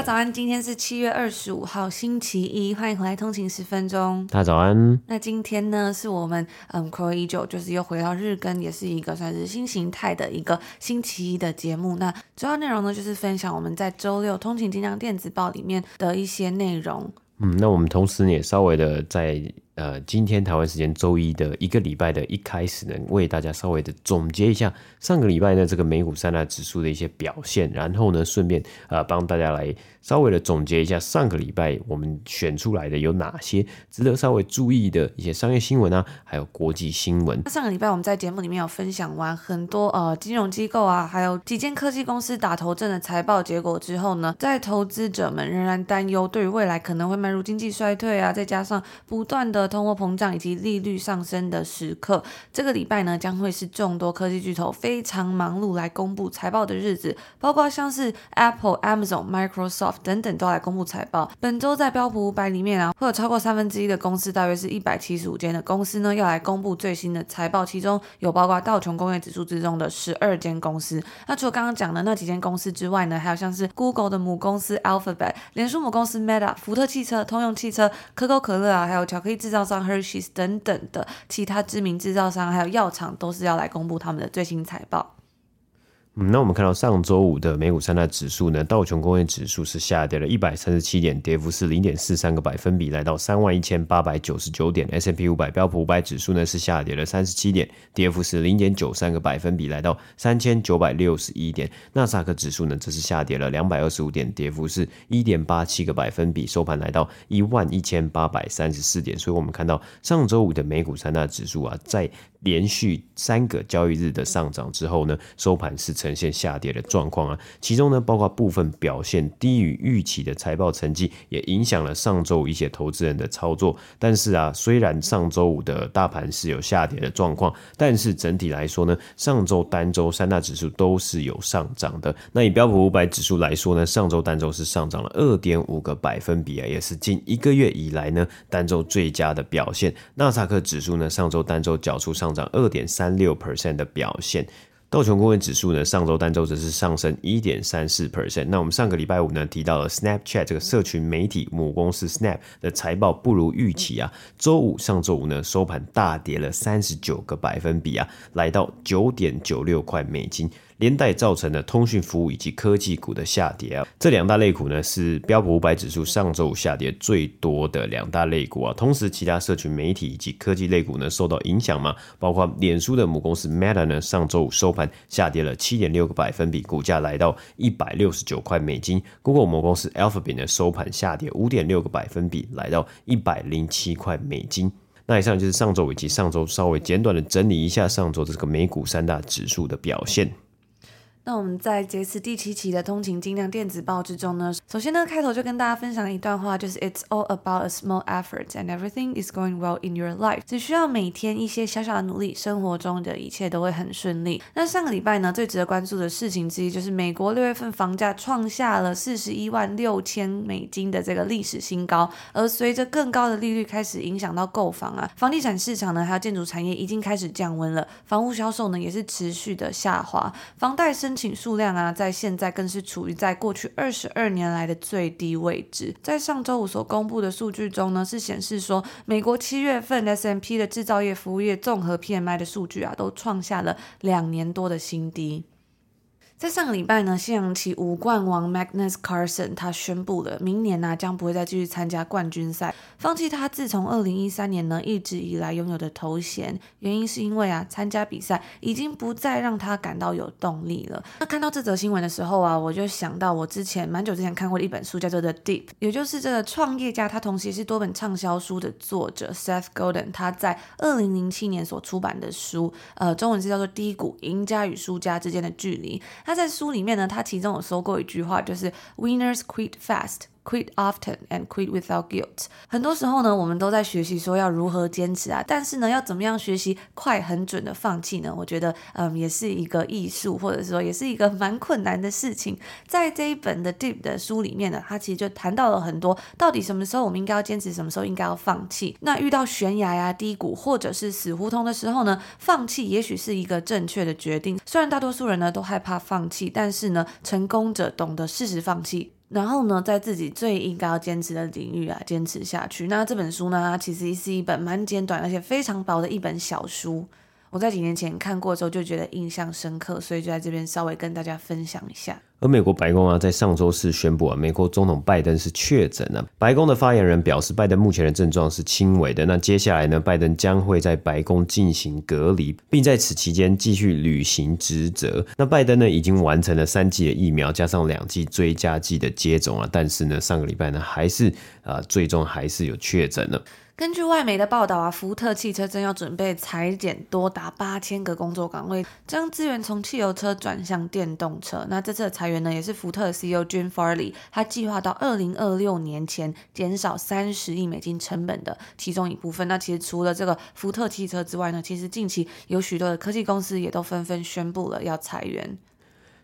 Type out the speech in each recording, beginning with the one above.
家早安，今天是七月二十五号，星期一，欢迎回来通勤十分钟。大家早安。那今天呢，是我们嗯，，Core 依旧，就是又回到日更，也是一个算是新形态的一个星期一的节目。那主要内容呢，就是分享我们在周六通勤精量电子报里面的一些内容。嗯，那我们同时也稍微的在。呃，今天台湾时间周一的一个礼拜的一开始呢，为大家稍微的总结一下上个礼拜呢这个美股三大指数的一些表现，然后呢顺便呃帮大家来稍微的总结一下上个礼拜我们选出来的有哪些值得稍微注意的一些商业新闻啊，还有国际新闻。上个礼拜我们在节目里面有分享完很多呃金融机构啊，还有几间科技公司打头阵的财报结果之后呢，在投资者们仍然担忧对于未来可能会迈入经济衰退啊，再加上不断的通货膨胀以及利率上升的时刻，这个礼拜呢将会是众多科技巨头非常忙碌来公布财报的日子，包括像是 Apple、Amazon、Microsoft 等等都来公布财报。本周在标普五百里面啊，会有超过三分之一的公司，大约是一百七十五间的公司呢，要来公布最新的财报，其中有包括道琼工业指数之中的十二间公司。那除了刚刚讲的那几间公司之外呢，还有像是 Google 的母公司 Alphabet、脸书母公司 Meta、福特汽车、通用汽车、可口可乐啊，还有巧克力制造商 Hershey's 等等的其他知名制造商，还有药厂，都是要来公布他们的最新财报。那我们看到上周五的美股三大指数呢，道琼工业指数是下跌了一百三十七点，跌幅是零点四三个百分比，来到三万一千八百九十九点。S&P 五百标普五百指数呢是下跌了三十七点，跌幅是零点九三个百分比，来到三千九百六十一点。纳斯达克指数呢则是下跌了两百二十五点，跌幅是一点八七个百分比，收盘来到一万一千八百三十四点。所以，我们看到上周五的美股三大指数啊，在连续三个交易日的上涨之后呢，收盘是呈呈现下跌的状况啊。其中呢，包括部分表现低于预期的财报成绩，也影响了上周五一些投资人的操作。但是啊，虽然上周五的大盘是有下跌的状况，但是整体来说呢，上周单周三大指数都是有上涨的。那以标普五百指数来说呢，上周单周是上涨了二点五个百分比啊，也是近一个月以来呢单周最佳的表现。纳斯达克指数呢，上周单周缴出上涨二点三六 percent 的表现，道琼工业指数呢，上周单周则是上升一点三四 percent。那我们上个礼拜五呢提到了 Snapchat 这个社群媒体母公司 Snap 的财报不如预期啊，周五上周五呢收盘大跌了三十九个百分比啊，来到九点九六块美金。连带造成了通讯服务以及科技股的下跌啊，这两大类股呢是标普五百指数上周五下跌最多的两大类股啊。同时，其他社群媒体以及科技类股呢受到影响嘛，包括脸书的母公司 Meta 呢上周五收盘下跌了七点六个百分比，股价来到一百六十九块美金。Google 母公司 Alphabet 呢收盘下跌五点六个百分比，来到一百零七块美金。那以上就是上周以及上周稍微简短的整理一下上周这个美股三大指数的表现。那我们在这次第七期的通勤精量电子报之中呢，首先呢，开头就跟大家分享一段话，就是 It's all about a small effort and everything is going well in your life。只需要每天一些小小的努力，生活中的一切都会很顺利。那上个礼拜呢，最值得关注的事情之一就是美国六月份房价创下了四十一万六千美金的这个历史新高，而随着更高的利率开始影响到购房啊，房地产市场呢，还有建筑产业已经开始降温了，房屋销售呢也是持续的下滑，房贷升请数量啊，在现在更是处于在过去二十二年来的最低位置。在上周五所公布的数据中呢，是显示说，美国七月份 S M P 的制造业、服务业综合 PMI 的数据啊，都创下了两年多的新低。在上个礼拜呢，西洋棋五冠王 Magnus Carlsen 他宣布了，明年呢、将不会再继续参加冠军赛，放弃他自从二零一三年呢一直以来拥有的头衔。原因是因为啊，参加比赛已经不再让他感到有动力了。那看到这则新闻的时候啊，我就想到我之前蛮久之前看过的一本书，叫做《The Deep》，也就是这个创业家，他同时也是多本畅销书的作者 Seth Godin，他在二零零七年所出版的书，呃，中文是叫做《低谷：赢家与输家之间的距离》。他在书里面呢，他其中有说过一句话，就是 “Winners quit fast, Quit often and quit without guilt。很多时候呢，我们都在学习说要如何坚持啊，但是呢，要怎么样学习快很准的放弃呢？我觉得，嗯，也是一个艺术，或者说也是一个蛮困难的事情。在这一本的 Deep 的书里面呢，他其实就谈到了很多，到底什么时候我们应该要坚持，什么时候应该要放弃。那遇到悬崖呀、低谷或者是死胡同的时候呢，放弃也许是一个正确的决定。虽然大多数人呢都害怕放弃，但是呢，成功者懂得适时放弃。然后呢，在自己最应该要坚持的领域啊，坚持下去。那这本书呢，其实是一本蛮简短而且非常薄的一本小书。我在几年前看过之后就觉得印象深刻，所以就在这边稍微跟大家分享一下。而美国白宫啊，在上周四宣布啊，美国总统拜登是确诊了。白宫的发言人表示，拜登目前的症状是轻微的。那接下来呢，拜登将会在白宫进行隔离，并在此期间继续履行职责。那拜登呢，已经完成了三剂的疫苗，加上两剂追加剂的接种啊，但是呢，上个礼拜呢，还是啊、最终还是有确诊了。根据外媒的报道啊，福特汽车正要准备裁减多达八千个工作岗位，将资源从汽油车转向电动车。那这次的裁员呢，也是福特的 CEO Jim Farley，他计划到二零二六年前减少三十亿美金成本的其中一部分。那其实除了这个福特汽车之外呢，其实近期有许多的科技公司也都纷纷宣布了要裁员。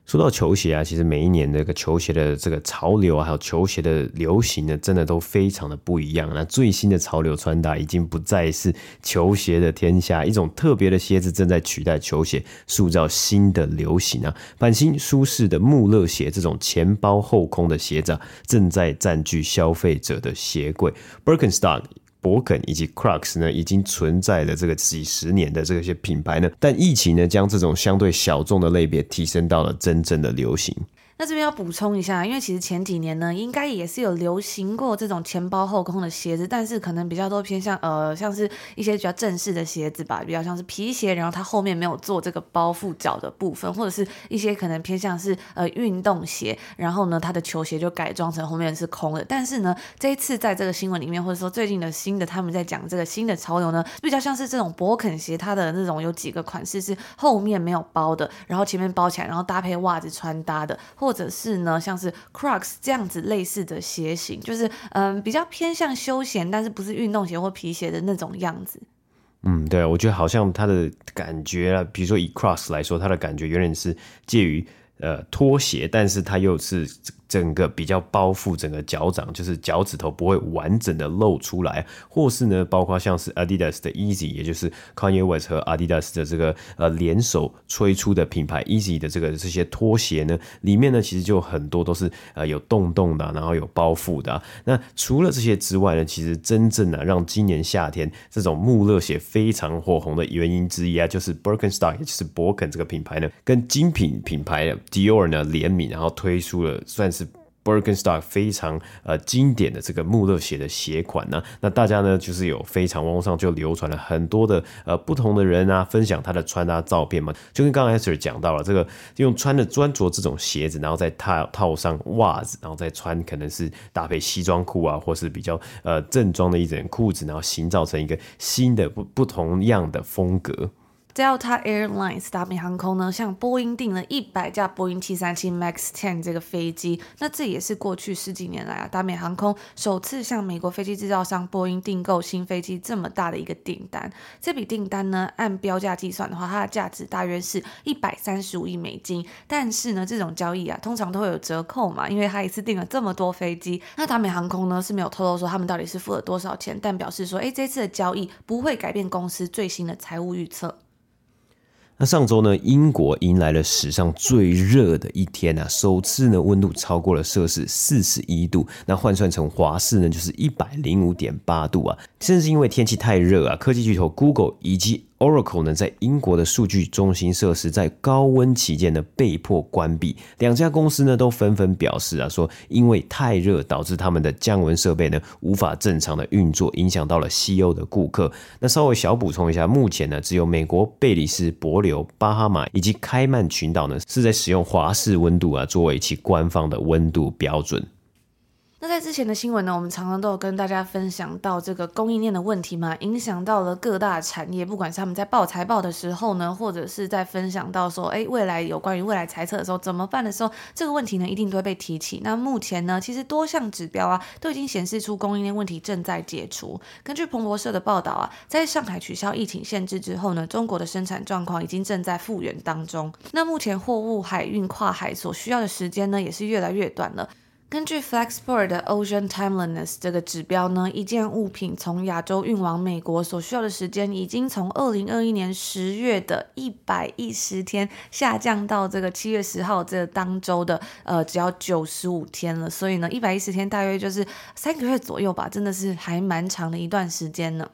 说到球鞋啊，其实每一年这个球鞋的这个潮流啊，还有球鞋的流行呢，真的都非常的不一样。那最新的潮流穿搭已经不再是球鞋的天下，一种特别的鞋子正在取代球鞋，塑造新的流行啊。版型舒适的穆勒鞋，这种前包后空的鞋子，正在占据消费者的鞋柜。Birkenstock 博肯以及 Crux 呢，已经存在了这个几十年的这些品牌呢，但疫情呢，将这种相对小众的类别提升到了真正的流行。那这边要补充一下，因为其实前几年呢，应该也是有流行过这种前包后空的鞋子，但是可能比较多偏向呃，像是一些比较正式的鞋子吧，比较像是皮鞋，然后它后面没有做这个包覆脚的部分，或者是一些可能偏向是呃运动鞋，然后呢，它的球鞋就改装成后面是空的。但是呢，这一次在这个新闻里面，或者说最近的新的他们在讲这个新的潮流呢，比较像是这种博肯鞋，它的那种有几个款式是后面没有包的，然后前面包起来，然后搭配袜子穿搭的。或者是呢，像是 Crocs 这样子类似的鞋型，就是嗯比较偏向休闲，但是不是运动鞋或皮鞋的那种样子。嗯，对，我觉得好像它的感觉啊，比如说以 Crocs 来说，它的感觉有点是介于呃拖鞋，但是它又是。整个比较包覆整个脚掌，就是脚趾头不会完整的露出来，或是呢，包括像是 Adidas 的 Easy，也就是 Kanye West 和 Adidas 的这个呃联手推出的品牌 Easy 的这个这些拖鞋呢，里面呢其实就很多都是呃有洞洞的，然后有包覆的。那除了这些之外呢，其实真正呢让今年夏天这种穆勒鞋非常火红的原因之一啊，就是 Birkenstock，也就是博肯这个品牌呢，跟精品品牌 Dior 呢联名，然后推出了算是。Birkenstock 非常呃经典的这个穆勒鞋的鞋款呢，那大家呢就是有非常网络上就流传了很多的呃不同的人啊分享他的穿搭照片嘛，就跟刚刚 Esther 讲到了这个用穿的专着这种鞋子，然后再套套上袜子，然后再穿可能是搭配西装裤啊，或是比较呃正装的一件裤子，然后形造成一个新的不不同样的风格。Delta Airlines 达美航空呢，向波音订了一百架波音七三七 MAX 10这个飞机。那这也是过去十几年来啊，达美航空首次向美国飞机制造商波音订购新飞机这么大的一个订单。这笔订单呢，按标价计算的话，它的价值大约是一百三十五亿美金。但是呢，这种交易啊，通常都会有折扣嘛，因为它一次订了这么多飞机。那达美航空呢是没有透露说他们到底是付了多少钱，但表示说，哎，这次的交易不会改变公司最新的财务预测。那上周呢，英国迎来了史上最热的一天啊，首次呢温度超过了摄氏四十一度，那换算成华氏呢就是一百零五点八度啊。正是因为天气太热啊，科技巨头 Google 以及 Oracle 呢在英国的数据中心设施在高温期间呢被迫关闭，两家公司呢都纷纷表示啊说，因为太热导致他们的降温设备呢无法正常的运作，影响到了西欧的顾客。那稍微小补充一下，目前呢只有美国、贝里斯、帛琉、巴哈马以及开曼群岛呢是在使用华氏温度啊作为其官方的温度标准。那在之前的新闻呢，我们常常都有跟大家分享到这个供应链的问题嘛，影响到了各大产业，不管是他们在报财报的时候呢，或者是在分享到说，哎，未来有关于未来财测的时候怎么办的时候，这个问题呢一定都会被提起。那目前呢，其实多项指标啊都已经显示出供应链问题正在解除。根据彭博社的报道啊，在上海取消疫情限制之后呢，中国的生产状况已经正在复原当中。那目前货物海运跨海所需要的时间呢，也是越来越短了。根据 Flexport 的 Ocean Timeliness 这个指标呢，一件物品从亚洲运往美国所需要的时间，已经从二零二一年十月的一百一十天下降到这个七月十号这当周的呃只要九十五天了。所以呢，一百一十天大约就是三个月左右吧，真的是还蛮长的一段时间呢。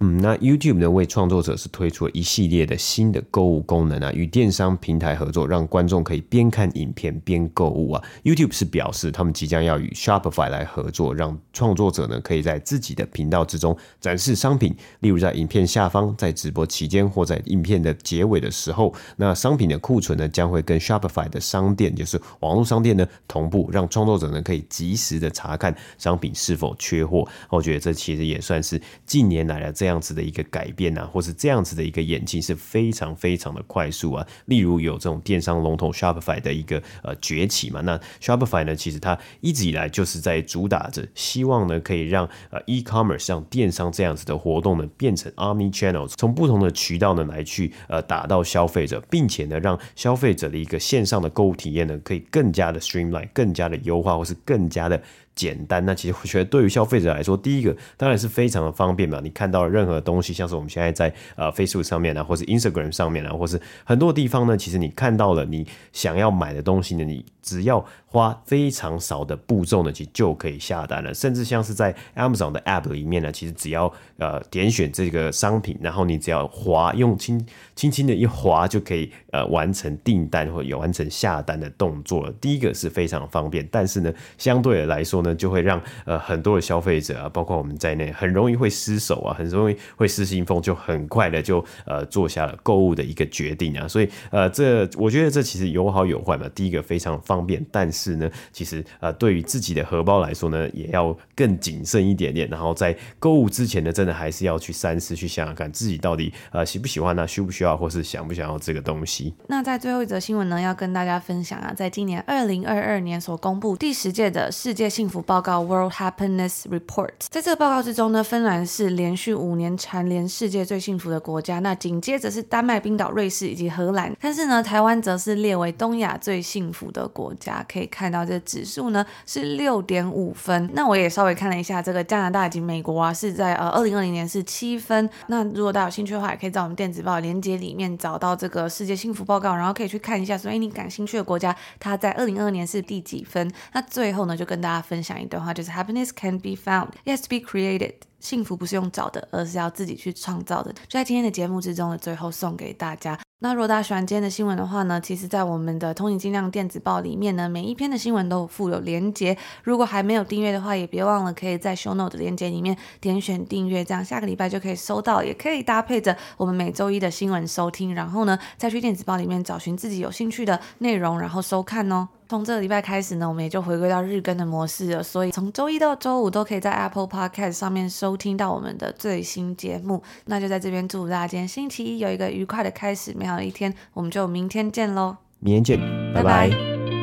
嗯，那 YouTube 呢，为创作者是推出了一系列的新的购物功能啊，与电商平台合作，让观众可以边看影片边购物啊。YouTube 是表示他们即将要与 Shopify 来合作，让创作者呢可以在自己的频道之中展示商品，例如在影片下方、在直播期间或在影片的结尾的时候，那商品的库存呢将会跟 Shopify 的商店，就是网络商店呢同步，让创作者呢可以及时的查看商品是否缺货。我觉得这其实也算是近年来的这。这样子的一个改变啊，或是这样子的一个演进是非常非常的快速啊。例如有这种电商龙头 Shopify 的一个呃崛起嘛，那 Shopify 呢，其实它一直以来就是在主打着，希望呢可以让呃 e-commerce 像电商这样子的活动呢变成 omni channels，从不同的渠道呢来去呃打到消费者，并且呢让消费者的一个线上的购物体验呢可以更加的 streamline，更加的优化，或是更加的。简单，那其实我觉得对于消费者来说，第一个当然是非常的方便嘛。你看到了任何东西，像是我们现在在呃 Facebook 上面啊，或是 Instagram 上面啊，或是很多地方呢，其实你看到了你想要买的东西呢，你只要花非常少的步骤呢，其实就可以下单了。甚至像是在 Amazon 的 App 里面呢，其实只要呃点选这个商品，然后你只要滑用轻轻轻的一滑就可以呃完成订单或有完成下单的动作了。第一个是非常方便，但是呢，相对来说呢，就会让呃很多的消费者啊，包括我们在内，很容易会失手啊，很容易会失心疯，就很快的就呃做下了购物的一个决定啊。所以呃，这我觉得这其实有好有坏嘛。第一个非常方便，但是呢，其实呃，对于自己的荷包来说呢，也要更谨慎一点点。然后在购物之前呢，真的还是要去三思，去想想看自己到底呃喜不喜欢呢，需不需要，或是想不想要这个东西。那在最后一则新闻呢，要跟大家分享啊，在今年二零二二年所公布第十届的世界幸福报告 World Happiness Report，在这个报告之中呢，芬兰是连续五年蝉联世界最幸福的国家，那紧接着是丹麦、冰岛、瑞士以及荷兰，但是呢，台湾则是列为东亚最幸福的国家。可以看到这指数呢是六点五分。那我也稍微看了一下，这个加拿大以及美国啊是在呃二零二零年是七分。那如果大家有兴趣的话，也可以在我们电子报链接里面找到这个世界幸福报告，然后可以去看一下，所以你感兴趣的国家，它在二零二二年是第几分？那最后呢，就跟大家分享一段话，就是 Happiness can be found, yes, be created。幸福不是用找的，而是要自己去创造的。就在今天的节目之中的最后送给大家。那如果大家喜欢今天的新闻的话呢，其实，在我们的通行尽量电子报里面呢，每一篇的新闻都附有连结。如果还没有订阅的话，也别忘了可以在 Show Note 的连结里面点选订阅，这样下个礼拜就可以收到。也可以搭配着我们每周一的新闻收听，然后呢，再去电子报里面找寻自己有兴趣的内容，然后收看哦。从这个礼拜开始呢，我们也就回归到日更的模式了，所以从周一到周五都可以在 Apple Podcast 上面收听到我们的最新节目。那就在这边祝大家今天星期一有一个愉快的开始，美好的一天。我们就明天见喽！明天见，拜拜。拜拜。